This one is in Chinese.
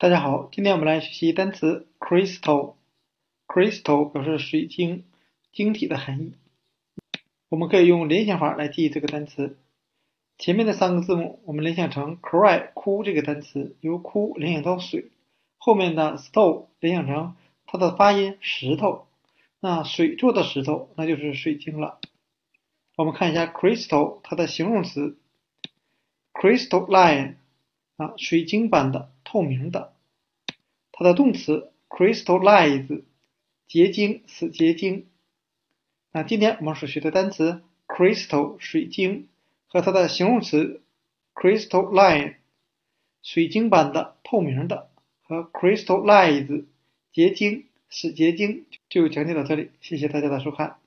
大家好，今天我们来学习单词 crystal。crystal 表示水晶、晶体的含义。我们可以用联想法来记忆这个单词。前面的三个字母我们联想成 cry 哭这个单词，由哭联想到水。后面的 stone 联想成它的发音石头。那水做的石头那就是水晶了。我们看一下 crystal 它的形容词 crystalline 啊，水晶般的。透明的，它的动词 crystallize 结晶使结晶。那今天我们所学的单词 crystal 水晶和它的形容词 crystalline 水晶般的透明的和 crystallize 结晶使结晶就讲解到这里，谢谢大家的收看。